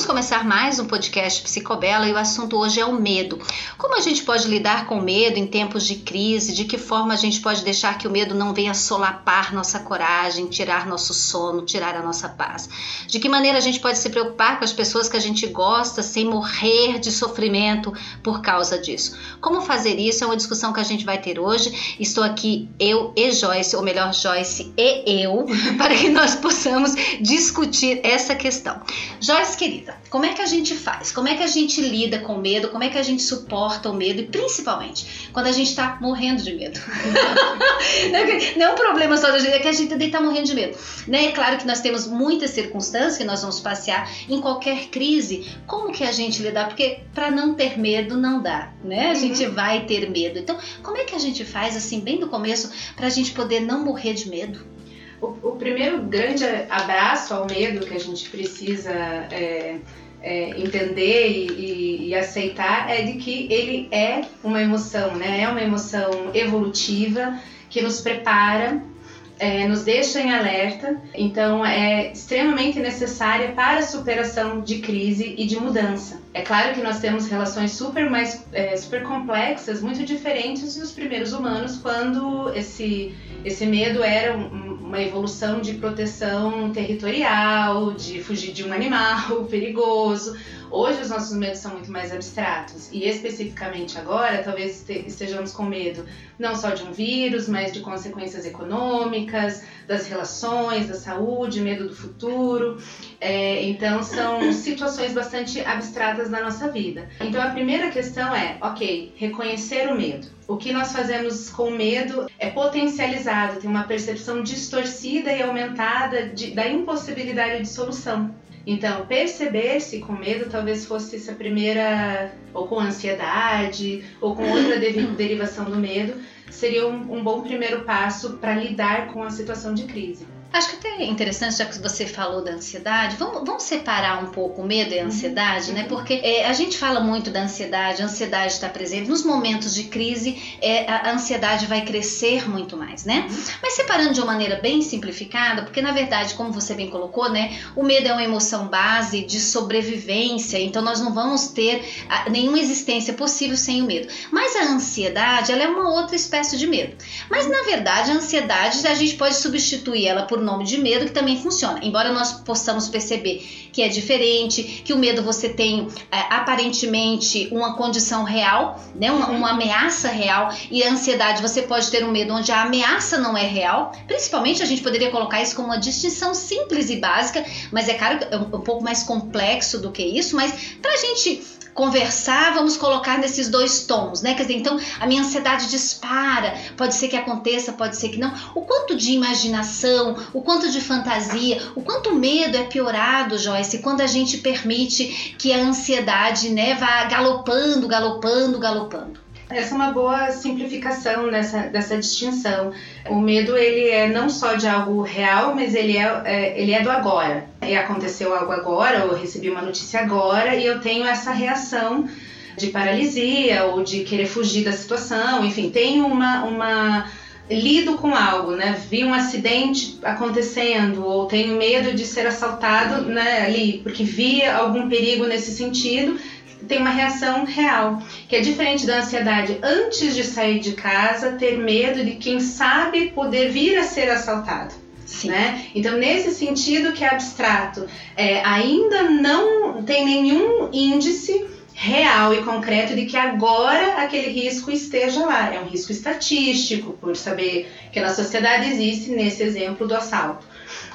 Vamos começar mais um podcast Psicobela e o assunto hoje é o medo. Como a gente pode lidar com o medo em tempos de crise? De que forma a gente pode deixar que o medo não venha solapar nossa coragem, tirar nosso sono, tirar a nossa paz? De que maneira a gente pode se preocupar com as pessoas que a gente gosta sem morrer de sofrimento por causa disso? Como fazer isso é uma discussão que a gente vai ter hoje. Estou aqui eu e Joyce, ou melhor, Joyce e eu, para que nós possamos discutir essa questão. Joyce, querida, como é que a gente faz? Como é que a gente lida com o medo? Como é que a gente suporta o medo? E principalmente quando a gente está morrendo de medo. não é um problema só da gente, é que a gente está morrendo de medo. Né? É claro que nós temos muitas circunstâncias que nós vamos passear em qualquer crise. Como que a gente lidar? Porque para não ter medo não dá, né? A gente uhum. vai ter medo. Então, como é que a gente faz assim bem do começo para a gente poder não morrer de medo? O, o, primeiro grande abraço ao medo que a gente precisa é, é, entender e, e, e, aceitar é de que ele é uma emoção, né? É uma emoção evolutiva que nos prepara é, nos deixa em alerta, então é extremamente necessária para a superação de crise e de mudança. É claro que nós temos relações super mais é, super complexas, muito diferentes dos primeiros humanos, quando esse esse medo era uma evolução de proteção territorial, de fugir de um animal perigoso. Hoje os nossos medos são muito mais abstratos e especificamente agora talvez estejamos com medo não só de um vírus, mas de consequências econômicas, das relações, da saúde, medo do futuro. É, então são situações bastante abstratas na nossa vida. Então a primeira questão é, ok, reconhecer o medo. O que nós fazemos com medo é potencializado, tem uma percepção distorcida e aumentada de, da impossibilidade de solução. Então, perceber-se com medo talvez fosse essa primeira, ou com ansiedade, ou com outra derivação do medo, seria um, um bom primeiro passo para lidar com a situação de crise. Acho que até é interessante, já que você falou da ansiedade, vamos, vamos separar um pouco o medo e a uhum. ansiedade, né? uhum. né? Porque é, a gente fala muito da ansiedade, a ansiedade está presente. Nos momentos de crise, é, a ansiedade vai crescer muito mais, né? Uhum. Mas separando de uma maneira bem simplificada, porque na verdade, como você bem colocou, né? O medo é uma emoção base de sobrevivência, então nós não vamos ter nenhuma existência possível sem o medo. Mas a ansiedade, ela é uma outra espécie de medo. Mas na verdade, a ansiedade, a gente pode substituir ela por nome de medo que também funciona. Embora nós possamos perceber que é diferente, que o medo você tem é, aparentemente uma condição real, né, uma, uma, ameaça real, e a ansiedade você pode ter um medo onde a ameaça não é real. Principalmente a gente poderia colocar isso como uma distinção simples e básica, mas é claro é um, um pouco mais complexo do que isso. Mas para a gente conversar, vamos colocar nesses dois tons, né? Quer dizer, então a minha ansiedade dispara, pode ser que aconteça, pode ser que não. O quanto de imaginação, o quanto de fantasia, o quanto medo é piorado, Joyce, quando a gente permite que a ansiedade, né, vá galopando, galopando, galopando. Essa é uma boa simplificação dessa, dessa distinção. O medo ele é não só de algo real, mas ele é, é, ele é do agora. E aconteceu algo agora, eu recebi uma notícia agora e eu tenho essa reação de paralisia ou de querer fugir da situação. Enfim, tenho uma, uma lido com algo, né? Vi um acidente acontecendo ou tenho medo de ser assaltado, né, ali, porque vi algum perigo nesse sentido tem uma reação real, que é diferente da ansiedade antes de sair de casa, ter medo de quem sabe poder vir a ser assaltado. Né? Então, nesse sentido que é abstrato, é, ainda não tem nenhum índice real e concreto de que agora aquele risco esteja lá. É um risco estatístico, por saber que na sociedade existe nesse exemplo do assalto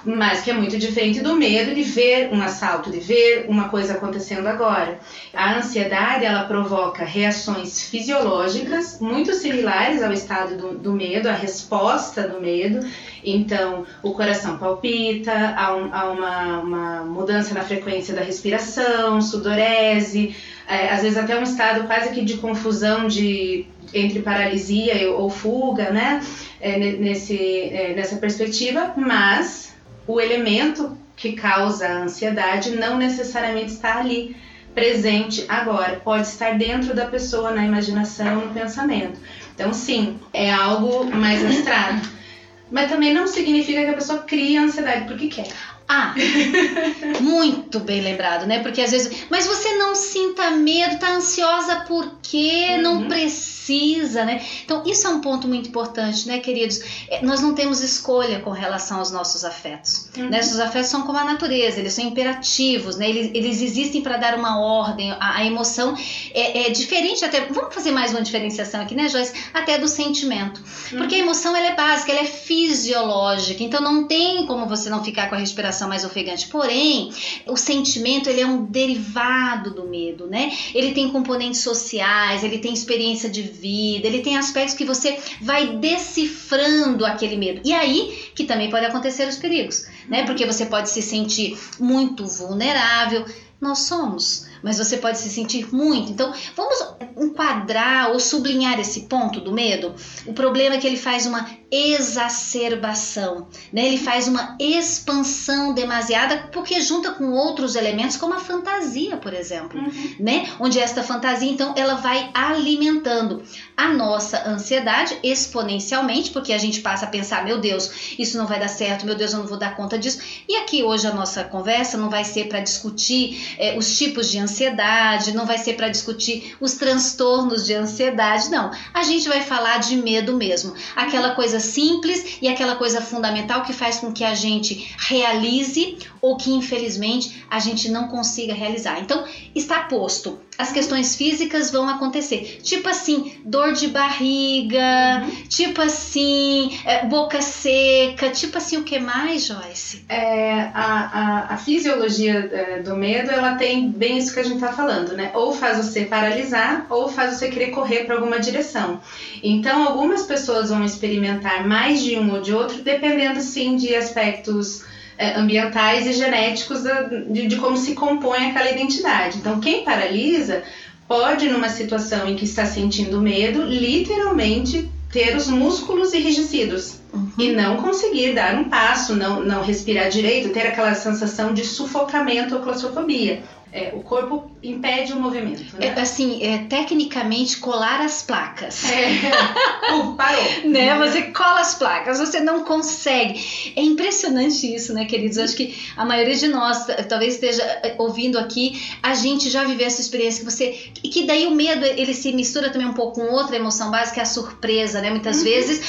mas que é muito diferente do medo de ver um assalto, de ver uma coisa acontecendo agora. A ansiedade ela provoca reações fisiológicas muito similares ao estado do, do medo, a resposta do medo. Então, o coração palpita, há, um, há uma, uma mudança na frequência da respiração, sudorese, é, às vezes até um estado quase que de confusão de entre paralisia ou fuga, né? É, nesse, é, nessa perspectiva, mas o elemento que causa a ansiedade não necessariamente está ali presente agora, pode estar dentro da pessoa na imaginação, no pensamento. Então, sim, é algo mais abstrato. Mas também não significa que a pessoa cria ansiedade porque quer. Ah, muito bem lembrado, né? Porque às vezes, mas você não sinta medo, tá ansiosa porque uhum. não precisa, né? Então, isso é um ponto muito importante, né, queridos? É, nós não temos escolha com relação aos nossos afetos. Uhum. Né? Os afetos são como a natureza, eles são imperativos, né? Eles, eles existem para dar uma ordem. A, a emoção é, é, diferente até. Vamos fazer mais uma diferenciação aqui, né, Joyce? Até do sentimento. Uhum. Porque a emoção ela é básica, ela é fisiológica, então não tem como você não ficar com a respiração respiração mais ofegante. Porém, o sentimento ele é um derivado do medo, né? Ele tem componentes sociais, ele tem experiência de vida, ele tem aspectos que você vai decifrando aquele medo. E aí que também pode acontecer os perigos, né? Porque você pode se sentir muito vulnerável. Nós somos mas você pode se sentir muito. Então, vamos enquadrar ou sublinhar esse ponto do medo. O problema é que ele faz uma exacerbação, né? Ele faz uma expansão demasiada porque junta com outros elementos como a fantasia, por exemplo, uhum. né? Onde esta fantasia então ela vai alimentando a nossa ansiedade exponencialmente, porque a gente passa a pensar, meu Deus, isso não vai dar certo, meu Deus, eu não vou dar conta disso. E aqui hoje a nossa conversa não vai ser para discutir é, os tipos de ansiedade, não vai ser para discutir os transtornos de ansiedade, não. A gente vai falar de medo mesmo, aquela coisa simples e aquela coisa fundamental que faz com que a gente realize ou que infelizmente a gente não consiga realizar. Então, está posto. As questões físicas vão acontecer. Tipo assim, dor de barriga, uhum. tipo assim, é, boca seca, tipo assim, o que mais, Joyce? É, a, a, a fisiologia é, do medo, ela tem bem isso que a gente está falando, né? Ou faz você paralisar, ou faz você querer correr para alguma direção. Então, algumas pessoas vão experimentar mais de um ou de outro, dependendo, sim, de aspectos ambientais e genéticos de, de como se compõe aquela identidade. Então, quem paralisa pode, numa situação em que está sentindo medo, literalmente ter os músculos enrijecidos uhum. e não conseguir dar um passo, não, não respirar direito, ter aquela sensação de sufocamento ou claustrofobia. É, o corpo impede o movimento. Né? É, assim, é, tecnicamente colar as placas. É. Uh, parou. né? Você cola as placas, você não consegue. É impressionante isso, né, queridos? Acho que a maioria de nós talvez esteja é, ouvindo aqui, a gente já viveu essa experiência que você. que daí o medo ele se mistura também um pouco com outra emoção básica, que é a surpresa, né? Muitas uhum. vezes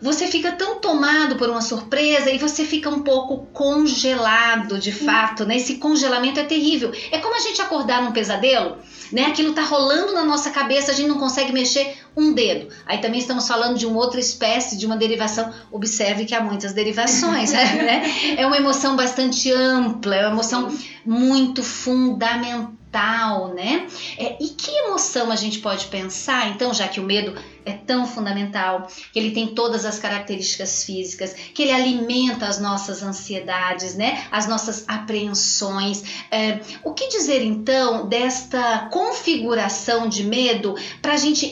você fica tão tomado por uma surpresa e você fica um pouco congelado de fato, né? Esse congelamento é terrível. É como a gente acordar num pesadelo, né? Aquilo tá rolando na nossa cabeça, a gente não consegue mexer um dedo. Aí também estamos falando de uma outra espécie, de uma derivação. Observe que há muitas derivações, né? É uma emoção bastante ampla, é uma emoção muito fundamental mental, né? É, e que emoção a gente pode pensar, então, já que o medo é tão fundamental, que ele tem todas as características físicas, que ele alimenta as nossas ansiedades, né? As nossas apreensões. É, o que dizer então desta configuração de medo para a gente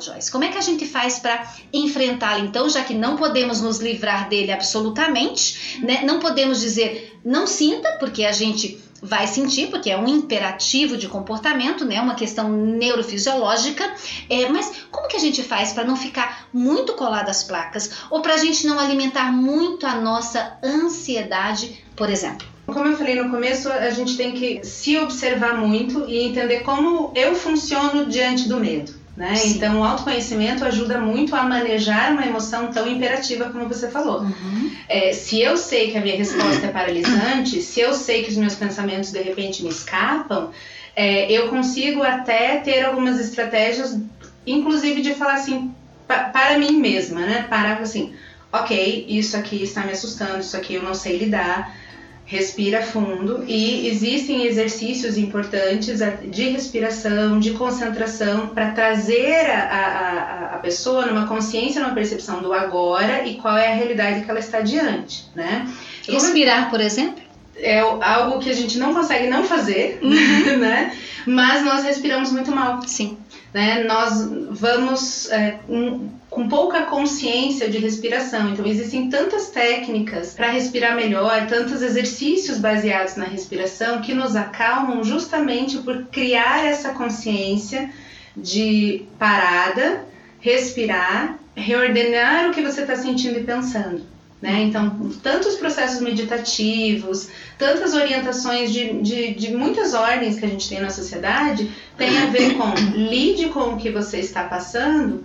Joyce? Como é que a gente faz para enfrentá-lo então, já que não podemos nos livrar dele absolutamente, né? Não podemos dizer não sinta, porque a gente vai sentir, porque é um imperativo de comportamento, né? Uma questão neurofisiológica. É, mas como que a gente faz para não ficar muito colado às placas ou para a gente não alimentar muito a nossa ansiedade, por exemplo? Como eu falei no começo, a gente tem que se observar muito e entender como eu funciono diante do medo. Né? Então, o autoconhecimento ajuda muito a manejar uma emoção tão imperativa como você falou. Uhum. É, se eu sei que a minha resposta é paralisante, se eu sei que os meus pensamentos de repente me escapam, é, eu consigo até ter algumas estratégias, inclusive de falar assim pa para mim mesma, né? Parar assim, ok, isso aqui está me assustando, isso aqui eu não sei lidar respira fundo e existem exercícios importantes de respiração, de concentração para trazer a, a, a, pessoa numa consciência, numa percepção do agora e qual é a realidade que ela está diante, né? Respirar, por exemplo? é algo que a gente não consegue não fazer, uhum. né? Mas nós respiramos muito mal. Sim. Né? Nós vamos é, um, com pouca consciência de respiração. Então, existem tantas técnicas para respirar melhor, tantos exercícios baseados na respiração que nos acalmam justamente por criar essa consciência de parada, respirar, reordenar o que você está sentindo e pensando. Né? Então, tantos processos meditativos, tantas orientações de, de, de, muitas ordens que a gente tem na sociedade, tem a ver com lide com o que você está passando,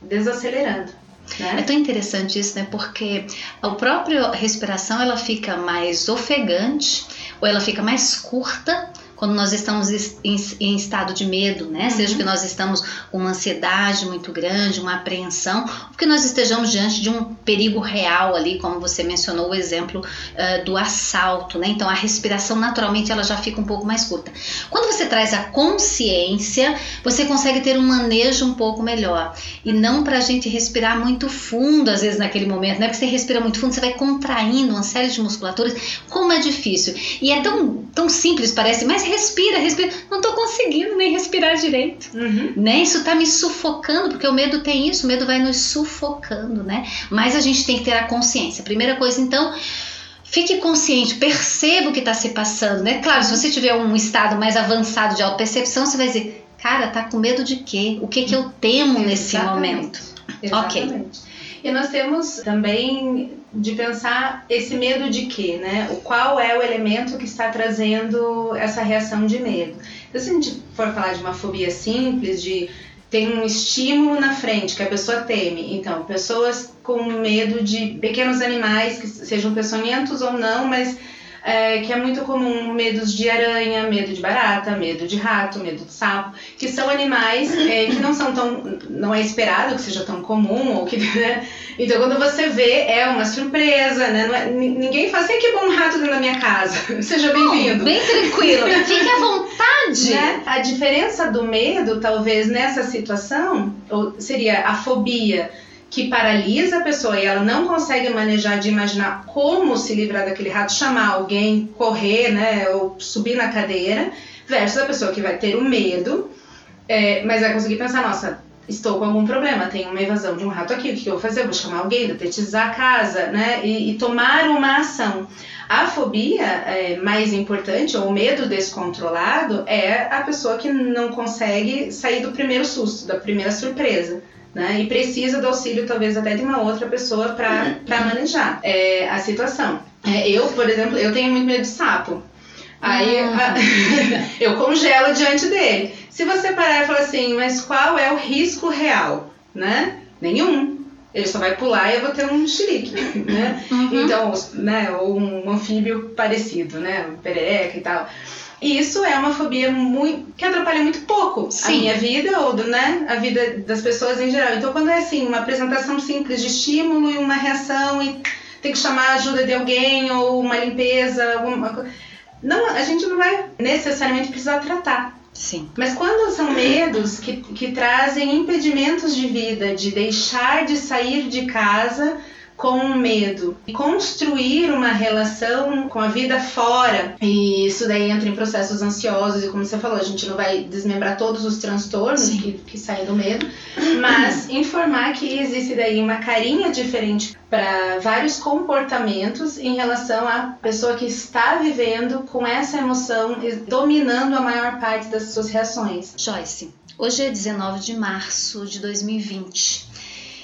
desacelerando. Né? É tão interessante isso, né? Porque a própria respiração ela fica mais ofegante ou ela fica mais curta quando nós estamos em, em estado de medo, né? Uhum. Seja que nós estamos com uma ansiedade muito grande, uma apreensão, ou que nós estejamos diante de um perigo real ali, como você mencionou o exemplo uh, do assalto, né? Então a respiração naturalmente ela já fica um pouco mais curta. Quando você traz a consciência, você consegue ter um manejo um pouco melhor e não para a gente respirar muito fundo às vezes naquele momento, né? Porque você respira muito fundo, você vai contraindo uma série de musculaturas, como é difícil e é tão tão simples parece, mas respira, respira. Não tô conseguindo nem respirar direito. Uhum. Né? Isso tá me sufocando, porque o medo tem isso, o medo vai nos sufocando, né? Mas a gente tem que ter a consciência. Primeira coisa, então. Fique consciente, perceba o que está se passando, né? Claro, se você tiver um estado mais avançado de autopercepção, você vai dizer, cara, tá com medo de quê? O que que eu temo Exatamente. nesse momento? Exatamente. Ok. E nós temos também de pensar esse medo de quê, né? O qual é o elemento que está trazendo essa reação de medo. Então, se a gente for falar de uma fobia simples, de tem um estímulo na frente que a pessoa teme. Então, pessoas com medo de pequenos animais, que sejam peçonhentos ou não, mas é, que é muito comum medos de aranha, medo de barata, medo de rato, medo de sapo, que são animais é, que não são tão, não é esperado que seja tão comum ou que, né? Então quando você vê é uma surpresa, né? É, ninguém fala assim que bom um rato dentro da minha casa, seja bem-vindo. Bem tranquilo, fique à vontade. Né? A diferença do medo, talvez nessa situação, seria a fobia que paralisa a pessoa e ela não consegue manejar de imaginar como se livrar daquele rato, chamar alguém, correr, né, ou subir na cadeira, versus a pessoa que vai ter o medo, é, mas vai conseguir pensar, nossa, estou com algum problema, tem uma evasão de um rato aqui, o que eu vou fazer? vou chamar alguém, detetizar a casa, né, e, e tomar uma ação. A fobia é, mais importante, ou o medo descontrolado, é a pessoa que não consegue sair do primeiro susto, da primeira surpresa né? E precisa do auxílio, talvez, até de uma outra pessoa para manejar é, a situação. É, eu, por exemplo, eu tenho muito medo de sapo. Aí a, eu congelo diante dele. Se você parar e falar assim, mas qual é o risco real? Né? Nenhum. Ele só vai pular e eu vou ter um xerique, né? Uhum. Então, né, ou um anfíbio parecido, né? Um perereca e tal. E isso é uma fobia muito, que atrapalha muito pouco Sim. a minha vida ou né, a vida das pessoas em geral. Então, quando é assim, uma apresentação simples de estímulo e uma reação e tem que chamar a ajuda de alguém ou uma limpeza, alguma não, a gente não vai necessariamente precisar tratar. Sim. Mas quando são medos que, que trazem impedimentos de vida, de deixar de sair de casa com medo e construir uma relação com a vida fora. E isso daí entra em processos ansiosos e como você falou, a gente não vai desmembrar todos os transtornos que, que saem do medo, mas informar que existe daí uma carinha diferente para vários comportamentos em relação à pessoa que está vivendo com essa emoção dominando a maior parte das suas reações. Joyce, hoje é 19 de março de 2020.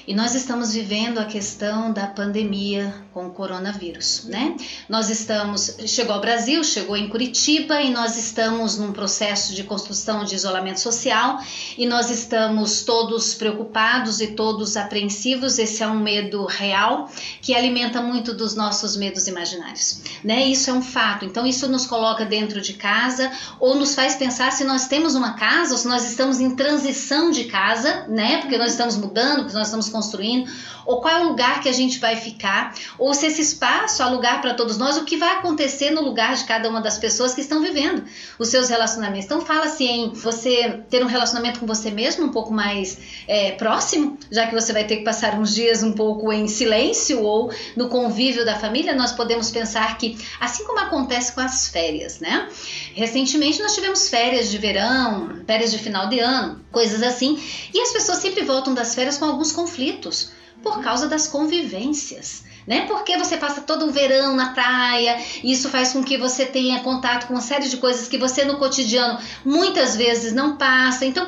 E nós estamos vivendo a questão da pandemia com o coronavírus, né? Nós estamos, chegou ao Brasil, chegou em Curitiba e nós estamos num processo de construção de isolamento social e nós estamos todos preocupados e todos apreensivos. Esse é um medo real que alimenta muito dos nossos medos imaginários, né? Isso é um fato. Então isso nos coloca dentro de casa ou nos faz pensar se nós temos uma casa ou se nós estamos em transição de casa, né? Porque nós estamos mudando, porque nós estamos construindo, ou qual é o lugar que a gente vai ficar, ou se esse espaço há lugar para todos nós, o que vai acontecer no lugar de cada uma das pessoas que estão vivendo os seus relacionamentos. Então fala-se em você ter um relacionamento com você mesmo um pouco mais é, próximo, já que você vai ter que passar uns dias um pouco em silêncio ou no convívio da família, nós podemos pensar que, assim como acontece com as férias, né? Recentemente nós tivemos férias de verão, férias de final de ano, coisas assim, e as pessoas sempre voltam das férias com alguns conflitos por causa das convivências. Né? Porque você passa todo um verão na praia, e isso faz com que você tenha contato com uma série de coisas que você no cotidiano muitas vezes não passa. Então,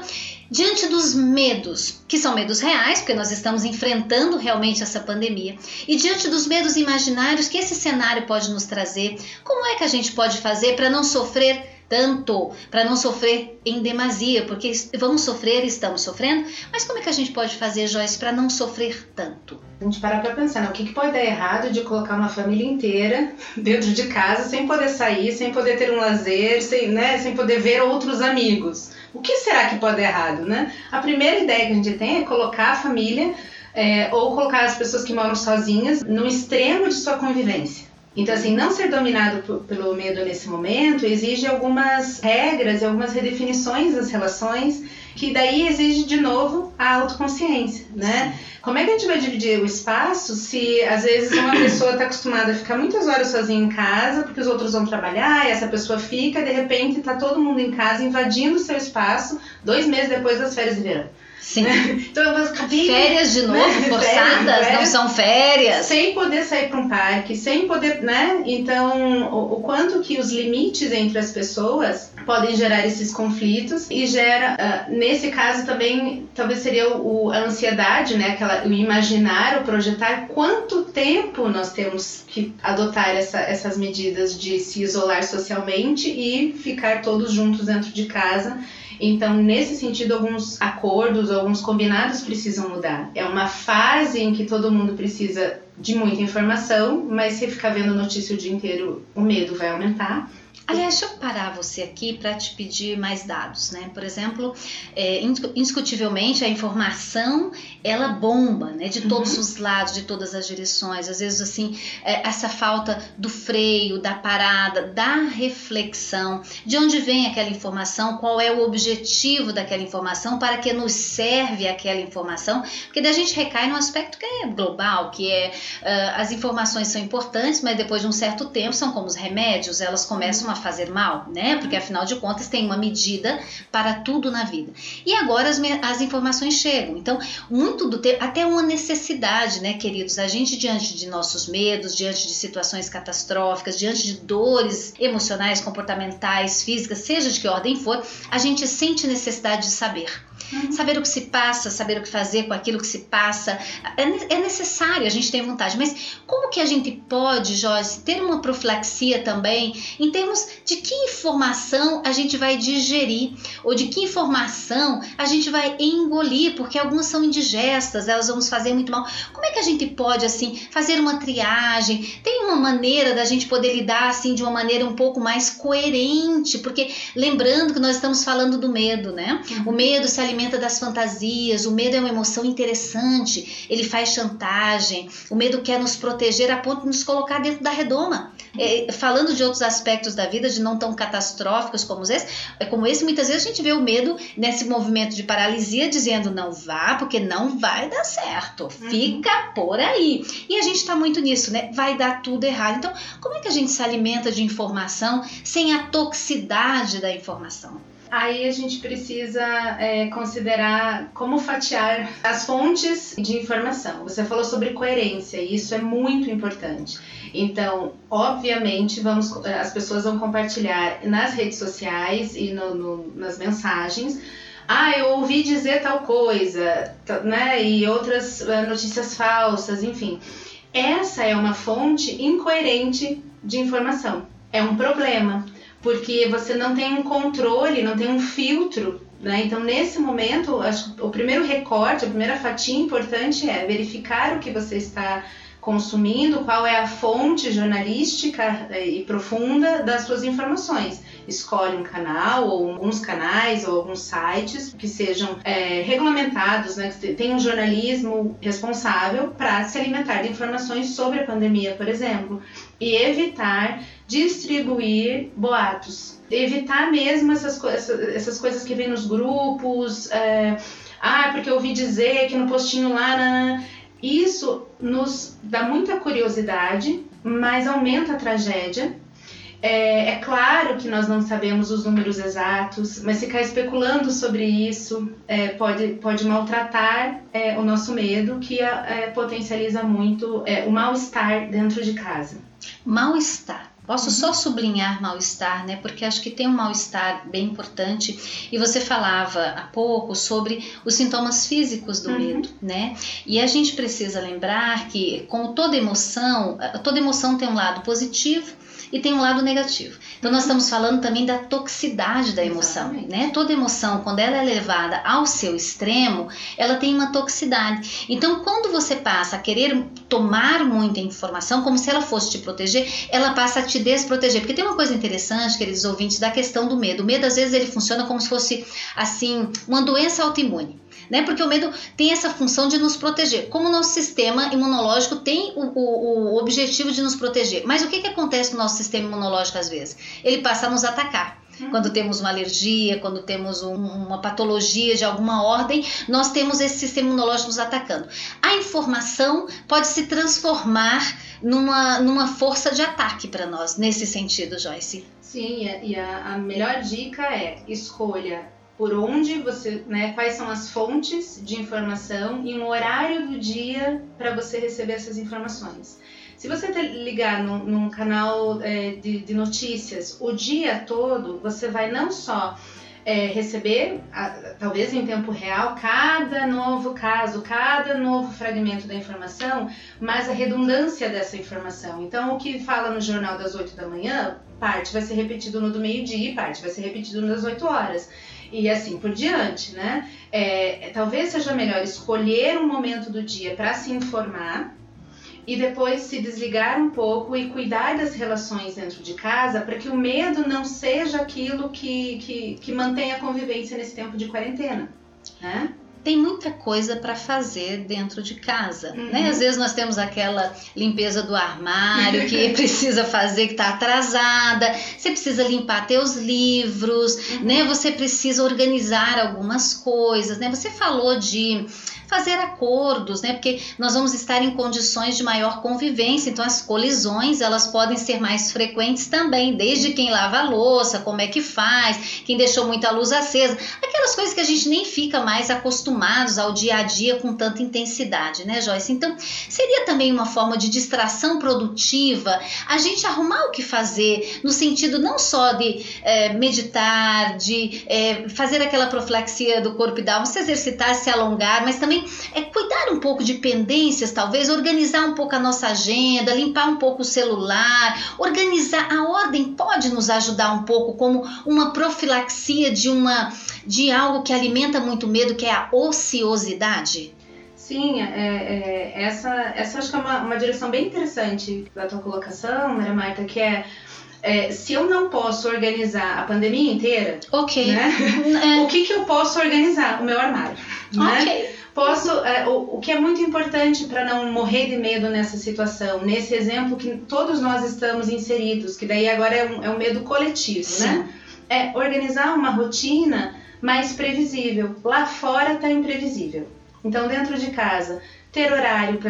diante dos medos, que são medos reais, porque nós estamos enfrentando realmente essa pandemia, e diante dos medos imaginários que esse cenário pode nos trazer, como é que a gente pode fazer para não sofrer tanto, para não sofrer em demasia, porque vamos sofrer, estamos sofrendo, mas como é que a gente pode fazer, Joyce, para não sofrer tanto? A gente parar para pensar, né? o que, que pode dar errado de colocar uma família inteira dentro de casa sem poder sair, sem poder ter um lazer, sem, né, sem poder ver outros amigos? O que será que pode dar errado, né? A primeira ideia que a gente tem é colocar a família é, ou colocar as pessoas que moram sozinhas no extremo de sua convivência. Então, assim, não ser dominado pelo medo nesse momento exige algumas regras e algumas redefinições das relações, que daí exige, de novo, a autoconsciência, né? Como é que a gente vai dividir o espaço se, às vezes, uma pessoa está acostumada a ficar muitas horas sozinha em casa, porque os outros vão trabalhar, e essa pessoa fica, de repente está todo mundo em casa invadindo o seu espaço, dois meses depois das férias de verão. Sim. Então eu acabei, férias de novo, né? forçadas, férias, não são férias. Sem poder sair para um parque, sem poder, né? Então, o, o, quanto que os limites entre as pessoas podem gerar esses conflitos e gera, uh, nesse caso também, talvez seria o, a ansiedade, né? Aquela, o imaginar, o projetar quanto tempo nós temos que adotar essa, essas medidas de se isolar socialmente e ficar todos juntos dentro de casa então, nesse sentido, alguns acordos, alguns combinados precisam mudar. É uma fase em que todo mundo precisa de muita informação, mas se ficar vendo notícia o dia inteiro, o medo vai aumentar. Aliás, deixa eu parar você aqui para te pedir mais dados, né? Por exemplo, é, indiscutivelmente a informação ela bomba, né? De todos uhum. os lados, de todas as direções. Às vezes, assim, é, essa falta do freio, da parada, da reflexão, de onde vem aquela informação, qual é o objetivo daquela informação, para que nos serve aquela informação, porque daí a gente recai num aspecto que é global, que é uh, as informações são importantes, mas depois de um certo tempo são como os remédios, elas começam a a fazer mal, né? Porque afinal de contas tem uma medida para tudo na vida. E agora as, as informações chegam. Então, muito do tempo, até uma necessidade, né, queridos? A gente, diante de nossos medos, diante de situações catastróficas, diante de dores emocionais, comportamentais, físicas, seja de que ordem for, a gente sente necessidade de saber. Uhum. Saber o que se passa, saber o que fazer com aquilo que se passa, é, é necessário, a gente tem vontade. Mas como que a gente pode, Joyce, ter uma profilaxia também em termos de que informação a gente vai digerir ou de que informação a gente vai engolir, porque algumas são indigestas, elas vão nos fazer muito mal. Como é que a gente pode assim fazer uma triagem? Tem uma maneira da gente poder lidar assim de uma maneira um pouco mais coerente, porque lembrando que nós estamos falando do medo, né? Uhum. O medo se alimenta das fantasias, o medo é uma emoção interessante, ele faz chantagem, o medo quer nos proteger a ponto de nos colocar dentro da redoma. É, falando de outros aspectos da vida, de não tão catastróficos como esse, é como esse, muitas vezes a gente vê o medo nesse movimento de paralisia dizendo não vá, porque não vai dar certo, uhum. fica por aí. E a gente está muito nisso, né? Vai dar tudo errado. Então, como é que a gente se alimenta de informação sem a toxicidade da informação? Aí a gente precisa é, considerar como fatiar as fontes de informação. Você falou sobre coerência e isso é muito importante. Então, obviamente, vamos, as pessoas vão compartilhar nas redes sociais e no, no, nas mensagens. Ah, eu ouvi dizer tal coisa, né? E outras eh, notícias falsas, enfim. Essa é uma fonte incoerente de informação. É um problema porque você não tem um controle, não tem um filtro. Né? Então, nesse momento, acho o primeiro recorte, a primeira fatia importante é verificar o que você está consumindo, qual é a fonte jornalística eh, e profunda das suas informações. Escolhe um canal ou alguns canais ou alguns sites que sejam é, regulamentados, né, que tenham um jornalismo responsável para se alimentar de informações sobre a pandemia, por exemplo, e evitar distribuir boatos, evitar mesmo essas, co essas coisas que vêm nos grupos, é, ah, porque eu ouvi dizer que no postinho lá, na... isso nos dá muita curiosidade, mas aumenta a tragédia é, é, claro que nós não sabemos os números exatos, mas ficar especulando sobre isso é, pode, pode maltratar é, o nosso medo, que é, é, potencializa muito é, o mal-estar dentro de casa. Mal-estar. Posso uhum. só sublinhar mal-estar, né? Porque acho que tem um mal-estar bem importante. E você falava há pouco sobre os sintomas físicos do uhum. medo, né? E a gente precisa lembrar que, como toda emoção, toda emoção tem um lado positivo e tem um lado negativo. Então nós estamos falando também da toxicidade da emoção, Exatamente. né? Toda emoção, quando ela é levada ao seu extremo, ela tem uma toxicidade. Então quando você passa a querer tomar muita informação, como se ela fosse te proteger, ela passa a te desproteger. Porque tem uma coisa interessante, queridos ouvintes, da questão do medo. O medo às vezes ele funciona como se fosse assim, uma doença autoimune né? Porque o medo tem essa função de nos proteger. Como o nosso sistema imunológico tem o, o, o objetivo de nos proteger. Mas o que, que acontece no nosso sistema imunológico às vezes? Ele passa a nos atacar. Uhum. Quando temos uma alergia, quando temos um, uma patologia de alguma ordem, nós temos esse sistema imunológico nos atacando. A informação pode se transformar numa, numa força de ataque para nós, nesse sentido, Joyce. Sim, e a, a melhor dica é escolha por onde você, né, quais são as fontes de informação e um horário do dia para você receber essas informações. Se você ligar num, num canal é, de, de, notícias o dia todo, você vai não só é, receber, a, talvez em tempo real, cada novo caso, cada novo fragmento da informação, mas a redundância dessa informação. Então, o que fala no jornal das 8 da manhã, parte vai ser repetido no do meio-dia e parte vai ser repetido nas 8 horas e assim por diante, né? É, talvez seja melhor escolher um momento do dia para se informar e depois se desligar um pouco e cuidar das relações dentro de casa para que o medo não seja aquilo que, que, que mantenha a convivência nesse tempo de quarentena. Né? Tem muita coisa para fazer dentro de casa, uhum. né? Às vezes nós temos aquela limpeza do armário que precisa fazer que está atrasada, você precisa limpar teus livros, uhum. né? Você precisa organizar algumas coisas, né? Você falou de fazer acordos, né? Porque nós vamos estar em condições de maior convivência, então as colisões elas podem ser mais frequentes também, desde quem lava a louça, como é que faz, quem deixou muita luz acesa, aquelas coisas que a gente nem fica mais acostumados ao dia a dia com tanta intensidade, né, Joyce? Então seria também uma forma de distração produtiva a gente arrumar o que fazer no sentido não só de é, meditar, de é, fazer aquela profilaxia do corpo e da alma, se exercitar, se alongar, mas também é cuidar um pouco de pendências, talvez, organizar um pouco a nossa agenda, limpar um pouco o celular, organizar a ordem pode nos ajudar um pouco como uma profilaxia de uma de algo que alimenta muito medo, que é a ociosidade. Sim, é, é, essa, essa acho que é uma, uma direção bem interessante da tua colocação, Maria Marta, que é é, se eu não posso organizar a pandemia inteira, ok, né? É. o que, que eu posso organizar? O meu armário, né? Posso é, o, o, que é muito importante para não morrer de medo nessa situação, nesse exemplo que todos nós estamos inseridos, que daí agora é um, é um medo coletivo, Sim. né? É organizar uma rotina mais previsível. Lá fora está imprevisível. Então, dentro de casa, ter horário para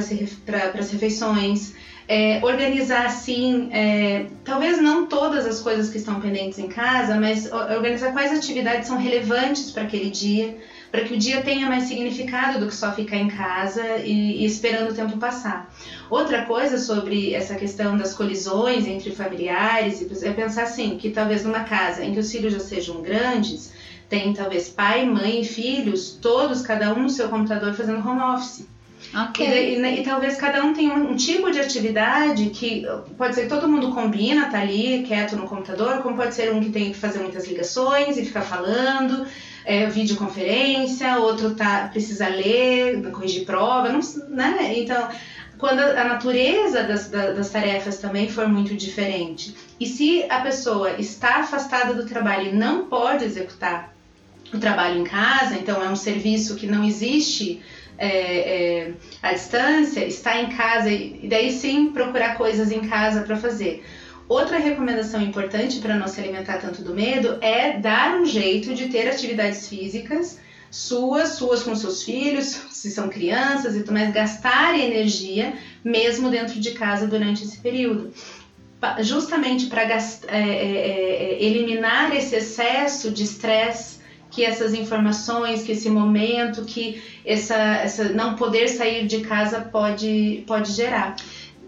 as refeições, é, organizar assim, é, talvez não todas as coisas que estão pendentes em casa, mas organizar quais atividades são relevantes para aquele dia para que o dia tenha mais significado do que só ficar em casa e, e, esperando o tempo passar. Outra coisa sobre essa questão das colisões entre familiares é pensar assim, que talvez numa casa em que os filhos já sejam grandes, tem talvez pai, mãe e filhos, todos, cada um no seu computador fazendo home office. Okay. E, e, e, talvez cada um tenha um, um, tipo de atividade que pode ser que todo mundo combina, tá ali quieto no computador, como pode ser um que tem que fazer muitas ligações e ficar falando é, videoconferência, outro tá, precisa ler, corrigir prova, não, né? Então, quando a natureza das, das tarefas também for muito diferente. E se a pessoa está afastada do trabalho e não pode executar o trabalho em casa, então é um serviço que não existe é, é, à distância, está em casa e daí sim procurar coisas em casa para fazer. Outra recomendação importante para não se alimentar tanto do medo é dar um jeito de ter atividades físicas suas, suas com seus filhos, se são crianças e tudo mais, gastarem energia mesmo dentro de casa durante esse período. Justamente para é, é, é, eliminar esse excesso de estresse que essas informações, que esse momento, que essa, essa não poder sair de casa pode, pode gerar.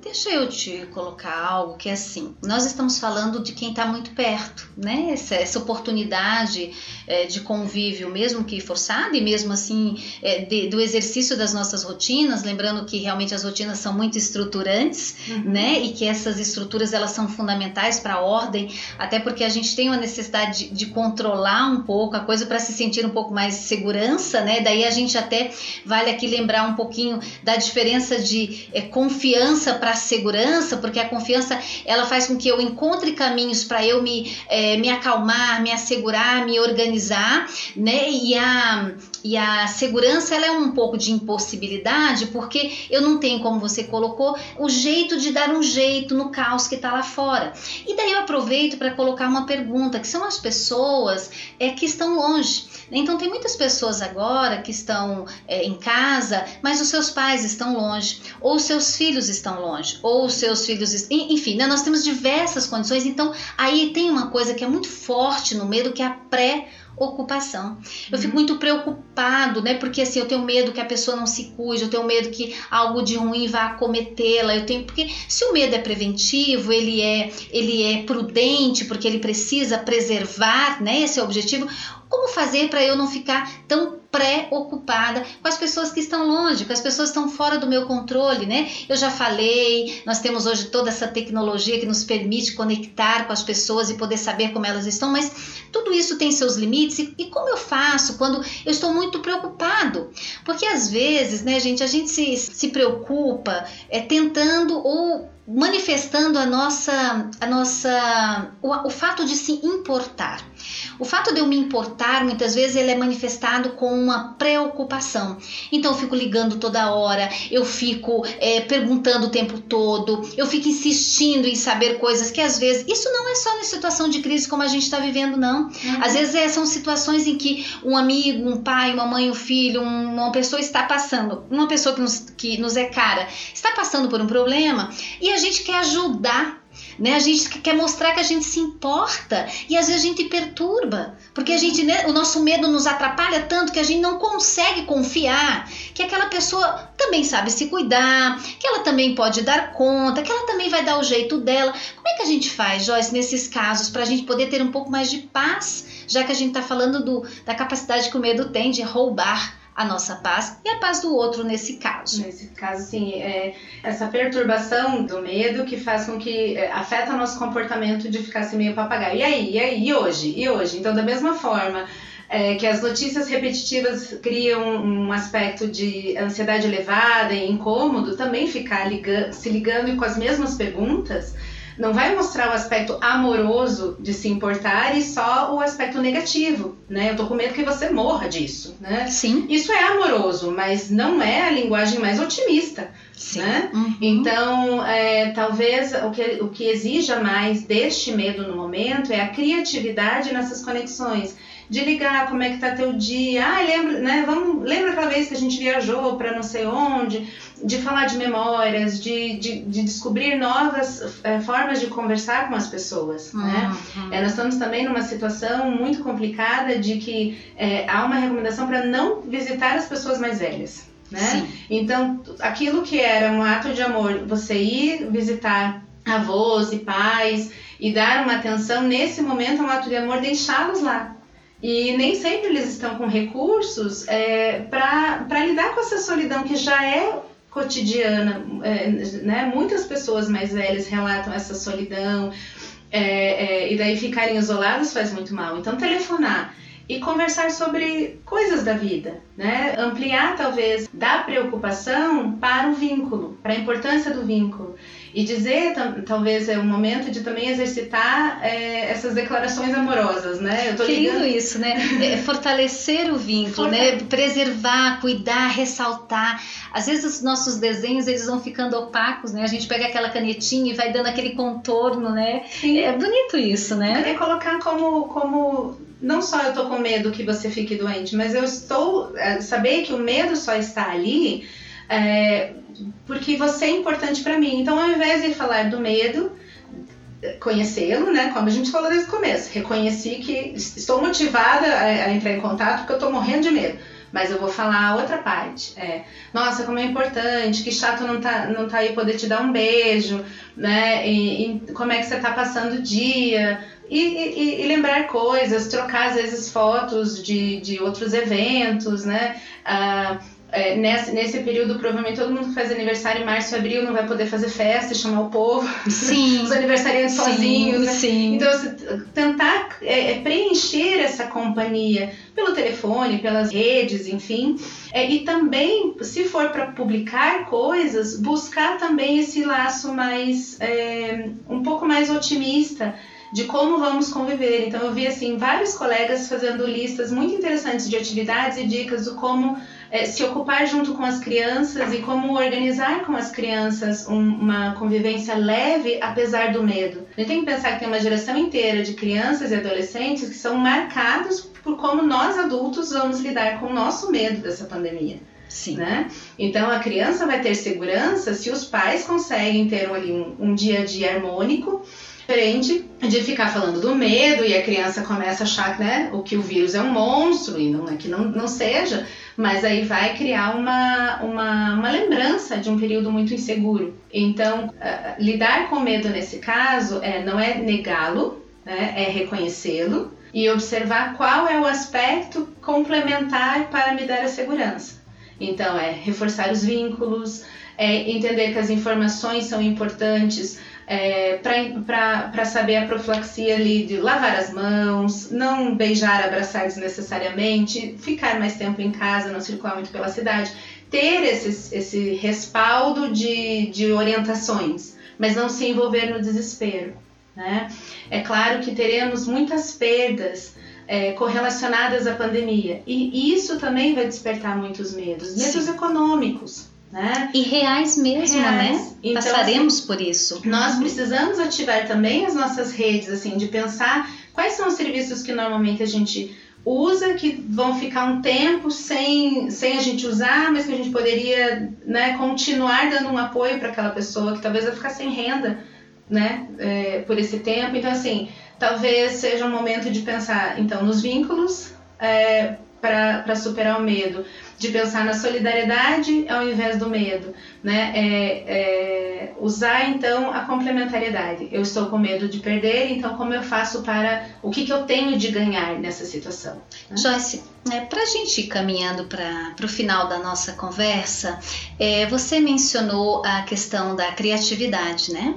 Deixa eu te colocar algo que é assim: nós estamos falando de quem está muito perto, né? Essa, essa oportunidade é, de convívio, mesmo que forçado, e mesmo assim é, de, do exercício das nossas rotinas, lembrando que realmente as rotinas são muito estruturantes, uhum. né? E que essas estruturas elas são fundamentais para a ordem, até porque a gente tem uma necessidade de, de controlar um pouco a coisa para se sentir um pouco mais segurança, né? Daí a gente até vale aqui lembrar um pouquinho da diferença de é, confiança para segurança, porque a confiança ela faz com que eu encontre caminhos para eu me, é, me acalmar, me assegurar, me organizar, né? E a, e a segurança ela é um pouco de impossibilidade, porque eu não tenho, como você colocou, o jeito de dar um jeito no caos que está lá fora. E daí eu aproveito para colocar uma pergunta, que são as pessoas é, que estão longe. Então tem muitas pessoas agora que estão é, em casa, mas os seus pais estão longe, ou seus filhos estão longe, ou os seus filhos, enfim, né? nós temos diversas condições. Então aí tem uma coisa que é muito forte no medo, que é a pré ocupação. Eu fico uhum. muito preocupado, né? Porque assim, eu tenho medo que a pessoa não se cuide, eu tenho medo que algo de ruim vá acometê-la. Eu tenho porque se o medo é preventivo, ele é ele é prudente, porque ele precisa preservar, né, esse é o objetivo. Como fazer para eu não ficar tão preocupada com as pessoas que estão longe, com as pessoas que estão fora do meu controle, né? Eu já falei, nós temos hoje toda essa tecnologia que nos permite conectar com as pessoas e poder saber como elas estão, mas tudo isso tem seus limites e, como eu faço quando eu estou muito preocupado? Porque às vezes, né, gente, a gente se, se preocupa é, tentando ou manifestando a nossa, a nossa, o, o, fato de se importar. O fato de eu me importar, muitas vezes, ele é manifestado com uma preocupação. Então, eu fico ligando toda hora, eu fico é, perguntando o tempo todo, eu fico insistindo em saber coisas que às vezes, isso não é só na situação de crise como a gente está vivendo, não. Uhum. Às vezes é, são situações em que um amigo, um pai, uma mãe, um filho, uma pessoa está passando, uma pessoa que nos, que nos é cara, está passando por um problema e a gente quer ajudar né? A gente quer mostrar que a gente se importa e às vezes a gente perturba, porque a gente, né, o nosso medo nos atrapalha tanto que a gente não consegue confiar que aquela pessoa também sabe se cuidar, que ela também pode dar conta, que ela também vai dar o jeito dela. Como é que a gente faz, Joyce, nesses casos para a gente poder ter um pouco mais de paz, já que a gente está falando do, da capacidade que o medo tem de roubar a nossa paz e a paz do outro nesse caso. Nesse caso, sim, é essa perturbação do medo que faz com que é, afeta nosso comportamento de ficar assim meio papagaio. E aí, e aí, e hoje? E hoje? Então, da mesma forma é, que as notícias repetitivas criam um aspecto de ansiedade elevada e incômodo, também ficar ligando, se ligando com as mesmas perguntas não vai mostrar o aspecto amoroso de se importar e só o aspecto negativo, né? Eu tô com medo que você morra disso, né? Sim. Isso é amoroso, mas não é a linguagem mais otimista, Sim. né? Uhum. Então, é, talvez o que, o que exija mais deste medo no momento é a criatividade nessas conexões de ligar como é que tá teu dia. Ah, lembra, né? Vamos, lembra aquela vez que a gente viajou para não sei onde? De falar de memórias, de, de, de descobrir novas é, formas de conversar com as pessoas, né? uhum. né? É, nós estamos também numa situação muito complicada de que é, há uma recomendação para não visitar as pessoas mais velhas. Né? Sim. Então, aquilo que era um ato de amor, você ir visitar avós e pais e dar uma atenção, nesse momento é um ato de amor deixá-los lá, e nem sempre eles estão com recursos é, para lidar com essa solidão que já é cotidiana. É, né? Muitas pessoas mais velhas relatam essa solidão, é, é, e daí ficarem isolados faz muito mal. Então, telefonar e conversar sobre coisas da vida, né? Ampliar talvez da preocupação para o vínculo, para a importância do vínculo e dizer talvez é o momento de também exercitar é, essas declarações amorosas, né? Eu tô ligando... lindo isso, né? É, fortalecer o vínculo, né? Preservar, cuidar, ressaltar. Às vezes os nossos desenhos eles vão ficando opacos, né? A gente pega aquela canetinha e vai dando aquele contorno, né? Sim. É bonito isso, né? É colocar como como não só eu tô com medo que você fique doente, mas eu estou é, saber que o medo só está ali é, porque você é importante para mim. Então, ao invés de falar do medo, conhecê-lo, né? Como a gente falou desde o começo, reconheci que estou motivada a, entrar em contato porque eu estou morrendo de medo. Mas eu vou falar a outra parte. É, nossa, como é importante, que chato não tá, não tá aí poder te dar um beijo, né? E, e como é que você tá passando o dia. E, e, e, lembrar coisas, trocar às vezes fotos de, de outros eventos, né? Ah, é, nesse, nesse período, provavelmente todo mundo que faz aniversário em março e abril não vai poder fazer festa e chamar o povo. Sim. Os aniversariantes sim, sozinhos. Né? Sim. Então, tentar é, é, preencher essa companhia pelo telefone, pelas redes, enfim. É, e também, se for para publicar coisas, buscar também esse laço mais. É, um pouco mais otimista de como vamos conviver. Então eu vi assim vários colegas fazendo listas muito interessantes de atividades e dicas do como é, se ocupar junto com as crianças e como organizar com as crianças um, uma convivência leve apesar do medo. A gente tem que pensar que tem uma geração inteira de crianças e adolescentes que são marcados por como nós adultos vamos lidar com o nosso medo dessa pandemia. Sim. Né? Então a criança vai ter segurança se os pais conseguem ter ali um, um dia a dia harmônico diferente de ficar falando do medo e a criança começa a achar né, o que o vírus é um monstro e não é que não, não seja, mas aí vai criar uma, uma, uma lembrança de um período muito inseguro. Então, uh, lidar com medo nesse caso é, não é negá-lo, né, é reconhecê-lo e observar qual é o aspecto complementar para me dar a segurança. Então, é reforçar os vínculos, é entender que as informações são importantes é, para saber a profilaxia ali de lavar as mãos, não beijar, abraçar desnecessariamente, ficar mais tempo em casa, não circular muito pela cidade, ter esse, esse respaldo de, de orientações, mas não se envolver no desespero. Né? É claro que teremos muitas perdas é, correlacionadas à pandemia e isso também vai despertar muitos medos, medos Sim. econômicos. Né? E reais mesmo, né? reais. né? Então, Passaremos assim, por isso. Nós precisamos ativar também as nossas redes, assim, de pensar quais são os serviços que normalmente a gente usa, que vão ficar um tempo sem, sem a gente usar, mas que a gente poderia né, continuar dando um apoio para aquela pessoa que talvez vai ficar sem renda né, é, por esse tempo. Então, assim, talvez seja um momento de pensar, então, nos vínculos é, para superar o medo de pensar na solidariedade ao invés do medo, né? É, é, usar então a complementariedade. Eu estou com medo de perder, então como eu faço para o que, que eu tenho de ganhar nessa situação? Né? Joyce, é, para a gente ir caminhando para o final da nossa conversa, é, você mencionou a questão da criatividade, né?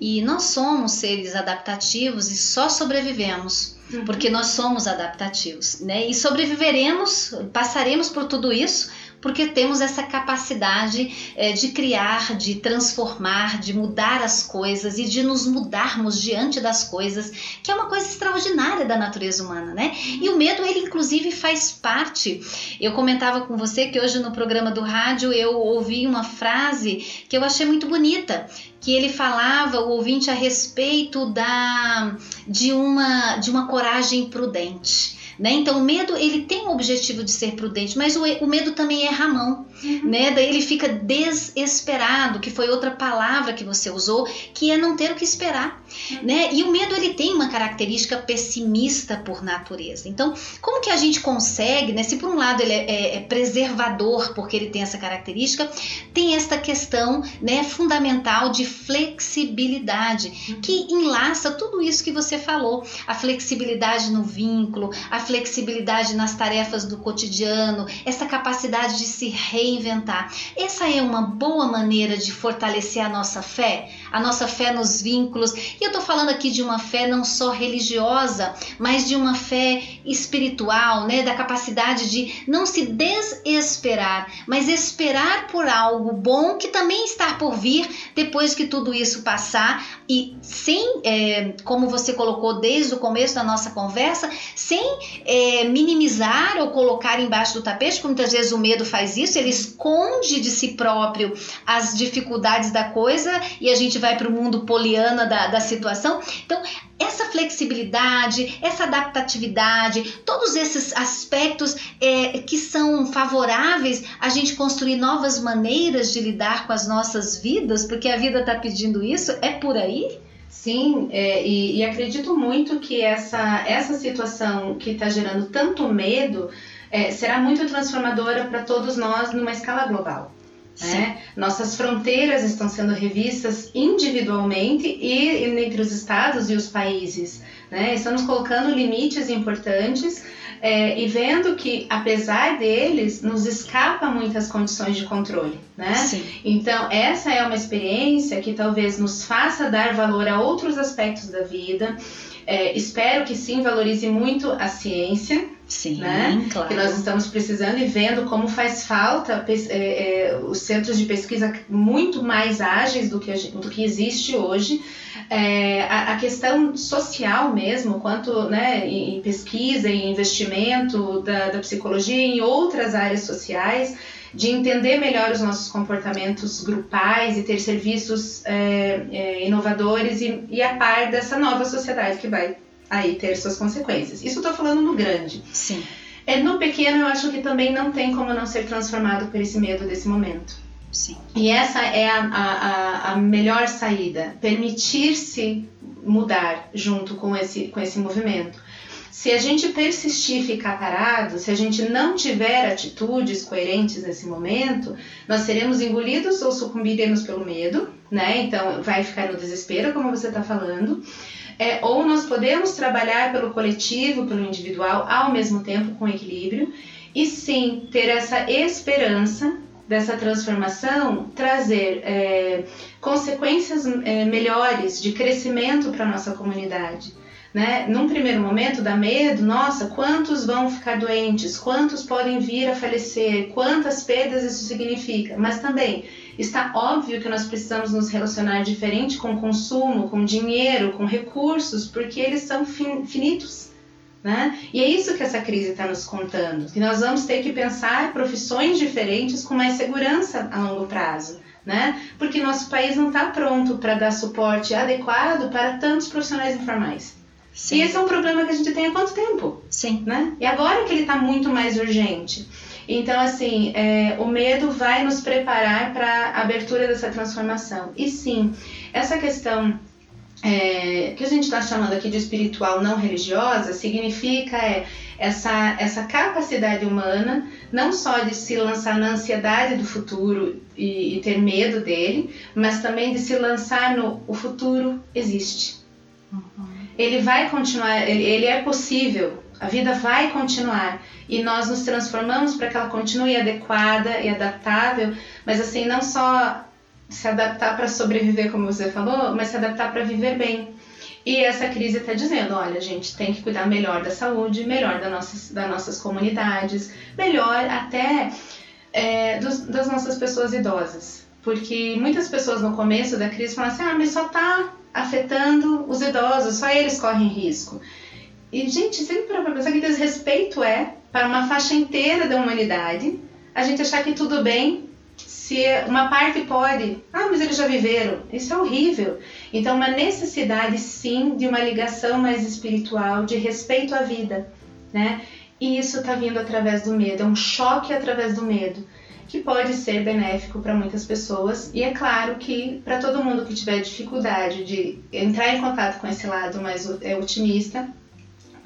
E nós somos seres adaptativos e só sobrevivemos. Porque nós somos adaptativos, né? E sobreviveremos, passaremos por tudo isso porque temos essa capacidade é, de criar, de transformar, de mudar as coisas e de nos mudarmos diante das coisas, que é uma coisa extraordinária da natureza humana, né? E o medo, ele inclusive faz parte. Eu comentava com você que hoje no programa do rádio eu ouvi uma frase que eu achei muito bonita, que ele falava o ouvinte a respeito da de uma de uma coragem prudente. Né? Então o medo ele tem o objetivo de ser prudente, mas o, o medo também é ramão, uhum. né? Daí ele fica desesperado, que foi outra palavra que você usou, que é não ter o que esperar, uhum. né? E o medo ele tem uma característica pessimista por natureza. Então como que a gente consegue, né? Se por um lado ele é, é, é preservador porque ele tem essa característica, tem esta questão, né? Fundamental de flexibilidade uhum. que enlaça tudo isso que você falou, a flexibilidade no vínculo, a flexibilidade nas tarefas do cotidiano, essa capacidade de se reinventar. Essa é uma boa maneira de fortalecer a nossa fé, a nossa fé nos vínculos. E eu tô falando aqui de uma fé não só religiosa, mas de uma fé espiritual, né, da capacidade de não se desesperar, mas esperar por algo bom que também está por vir depois que tudo isso passar e sem, é, como você colocou desde o começo da nossa conversa, sem é, minimizar ou colocar embaixo do tapete, porque muitas vezes o medo faz isso, ele esconde de si próprio as dificuldades da coisa e a gente vai para o mundo poliana da, da situação. Então, essa flexibilidade, essa adaptatividade, todos esses aspectos é, que são favoráveis a gente construir novas maneiras de lidar com as nossas vidas, porque a vida está pedindo isso, é por aí? Sim, é, e, e, acredito muito que essa, essa situação que está gerando tanto medo é, será muito transformadora para todos nós numa escala global. Né? Nossas fronteiras estão sendo revistas individualmente e, entre os estados e os países. Né? Estamos colocando limites importantes é, e vendo que, apesar deles, nos escapa muitas condições de controle. Né? Então, essa é uma experiência que talvez nos faça dar valor a outros aspectos da vida. É, espero que sim valorize muito a ciência, Sim, né? claro. Que nós estamos precisando e vendo como faz falta é, é, os centros de pesquisa muito mais ágeis do que, do que existe hoje. É, a, a, questão social mesmo, quanto né, em pesquisa, em investimento da, da psicologia em outras áreas sociais, de entender melhor os nossos comportamentos grupais e ter serviços é, é, inovadores e, e a par dessa nova sociedade que vai aí ter suas consequências. Isso estou falando no grande. Sim. É, no pequeno, eu acho que também não tem como não ser transformado por esse medo desse momento. Sim. E essa é a, a, a melhor saída, permitir-se mudar junto com esse, com esse movimento. Se a gente persistir e ficar parado, se a gente não tiver atitudes coerentes nesse momento, nós seremos engolidos ou sucumbiremos pelo medo, né? Então vai ficar no desespero, como você está falando. É, ou nós podemos trabalhar pelo coletivo, pelo individual, ao mesmo tempo com equilíbrio, e sim ter essa esperança dessa transformação trazer é, consequências é, melhores de crescimento para a nossa comunidade. Né? Num primeiro momento dá medo, nossa, quantos vão ficar doentes, quantos podem vir a falecer, quantas perdas isso significa, mas também está óbvio que nós precisamos nos relacionar diferente com o consumo, com dinheiro, com recursos, porque eles são finitos. Né? E é isso que essa crise está nos contando, que nós vamos ter que pensar profissões diferentes com mais segurança a longo prazo. Né? Porque nosso país não está pronto para dar suporte adequado para tantos profissionais informais. Sim. E esse é um problema que a gente tem há quanto tempo? Sim. Né? E agora que ele está muito mais urgente. Então, assim, é, o medo vai nos preparar para a abertura dessa transformação. E sim, essa questão é, que a gente está chamando aqui de espiritual não religiosa significa é, essa, essa capacidade humana não só de se lançar na ansiedade do futuro e, e ter medo dele, mas também de se lançar no o futuro existe. Uhum. Ele vai continuar, ele, ele é possível, a vida vai continuar e nós nos transformamos para que ela continue adequada e adaptável, mas assim, não só se adaptar para sobreviver, como você falou, mas se adaptar para viver bem. E essa crise está dizendo, olha, a gente tem que cuidar melhor da saúde, melhor das nossas, das nossas comunidades, melhor até é, dos, das nossas pessoas idosas. Porque muitas pessoas no começo da crise falam assim, ah, mas só está afetando os idosos, só eles correm risco. E, gente, sempre para pensar que desrespeito é para uma faixa inteira da humanidade a gente achar que tudo bem se uma parte pode. Ah, mas eles já viveram. Isso é horrível. Então, uma necessidade, sim, de uma ligação mais espiritual, de respeito à vida, né? E isso está vindo através do medo, é um choque através do medo, que pode ser benéfico para muitas pessoas. E é claro que para todo mundo que tiver dificuldade de entrar em contato com esse lado mais é, otimista,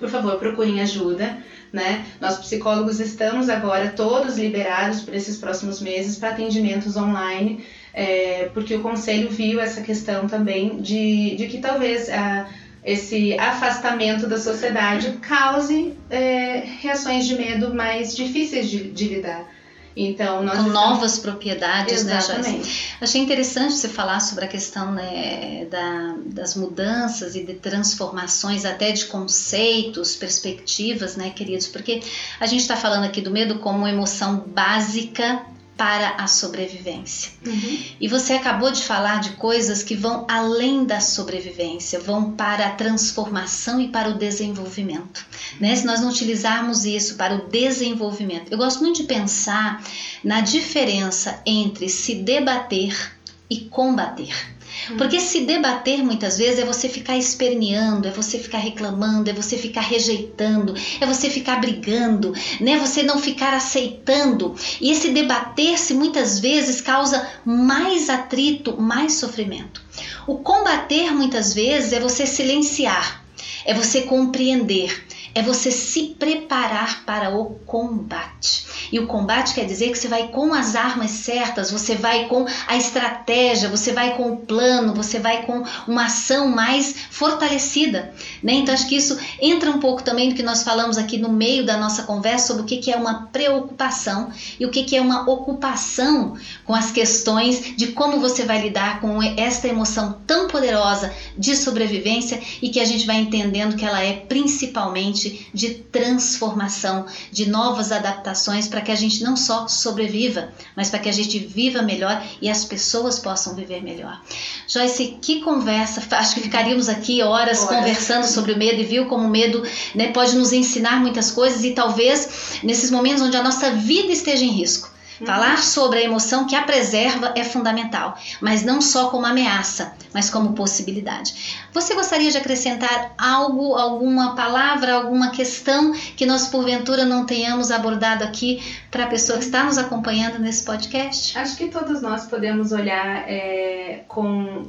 por favor, procurem ajuda. Né? Nós psicólogos estamos agora todos liberados por esses próximos meses para atendimentos online, é, porque o conselho viu essa questão também de, de que talvez a, esse afastamento da sociedade cause é, reações de medo mais difíceis de, de lidar. Então, nós Com estamos... novas propriedades, né, Exatamente. né, Joyce? Achei interessante você falar sobre a questão né, da, das mudanças e de transformações, até de conceitos, perspectivas, né, queridos? Porque a gente está falando aqui do medo como emoção básica para a sobrevivência. Uhum. E você acabou de falar de coisas que vão além da sobrevivência, vão para a transformação e para o desenvolvimento. Né? Se nós não utilizarmos isso para o desenvolvimento, eu gosto muito de pensar na diferença entre se debater e combater. Hum. Porque se debater muitas vezes é você ficar esperneando, é você ficar reclamando, é você ficar rejeitando, é você ficar brigando, né? Você não ficar aceitando. E esse debater-se muitas vezes causa mais atrito, mais sofrimento. O combater muitas vezes é você silenciar, é você compreender, é você se preparar para o combate. E o combate quer dizer que você vai com as armas certas, você vai com a estratégia, você vai com o plano, você vai com uma ação mais fortalecida. Né? Então acho que isso entra um pouco também no que nós falamos aqui no meio da nossa conversa sobre o que, que é uma preocupação e o que, que é uma ocupação com as questões de como você vai lidar com esta emoção tão poderosa de sobrevivência e que a gente vai entendendo que ela é principalmente de transformação, de novas adaptações para que a gente não só sobreviva, mas para que a gente viva melhor e as pessoas possam viver melhor. Joyce, que conversa! Acho que ficaríamos aqui horas, horas. conversando sobre o medo e viu como o medo né, pode nos ensinar muitas coisas e talvez nesses momentos onde a nossa vida esteja em risco Falar sobre a emoção que a preserva é fundamental, mas não só como ameaça, mas como possibilidade. Você gostaria de acrescentar algo, alguma palavra, alguma questão que nós porventura não tenhamos abordado aqui para a pessoa que está nos acompanhando nesse podcast? Acho que todos nós podemos olhar é, com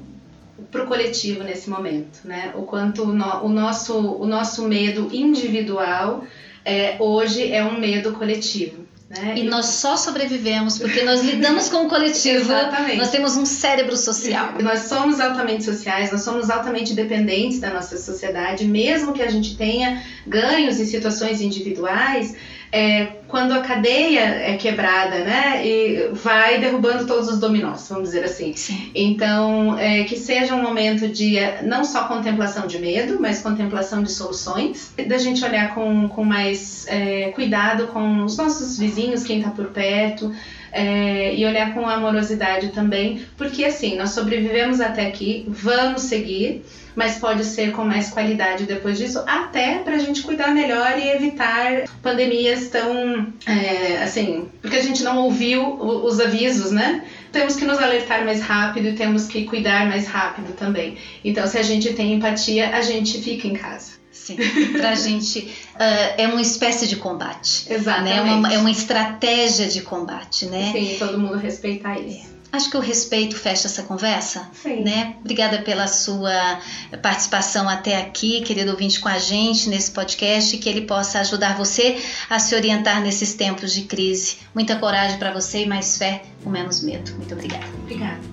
para o coletivo nesse momento, né? O quanto no, o, nosso, o nosso medo individual é, hoje é um medo coletivo. Né? E, nós só sobrevivemos porque nós lidamos com o coletivo. Exatamente. Nós temos um cérebro social. Nós somos altamente sociais, nós somos altamente dependentes da nossa sociedade, mesmo que a gente tenha ganhos em situações individuais é, quando a cadeia é quebrada, né, e vai derrubando todos os dominós, vamos dizer assim. Sim. Então, é, que seja um momento de é, não só contemplação de medo, mas contemplação de soluções, da gente olhar com, com mais é, cuidado com os nossos vizinhos, quem está por perto, é, e olhar com amorosidade também, porque assim, nós sobrevivemos até aqui, vamos seguir, mas pode ser com mais qualidade depois disso, até para a gente cuidar melhor e evitar pandemias tão, é, assim, porque a gente não ouviu os avisos, né? Temos que nos alertar mais rápido e temos que cuidar mais rápido também. Então, se a gente tem empatia, a gente fica em casa. Sim, para a gente uh, é uma espécie de combate. Exatamente. Né? É, uma, é uma estratégia de combate, né? Sim, todo mundo respeitar isso. É. Acho que o respeito fecha essa conversa, Sim. né? Obrigada pela sua participação até aqui, querido ouvinte, com a gente nesse podcast, que ele possa ajudar você a se orientar nesses tempos de crise. Muita coragem para você e mais fé com menos medo. Muito obrigada. Obrigada.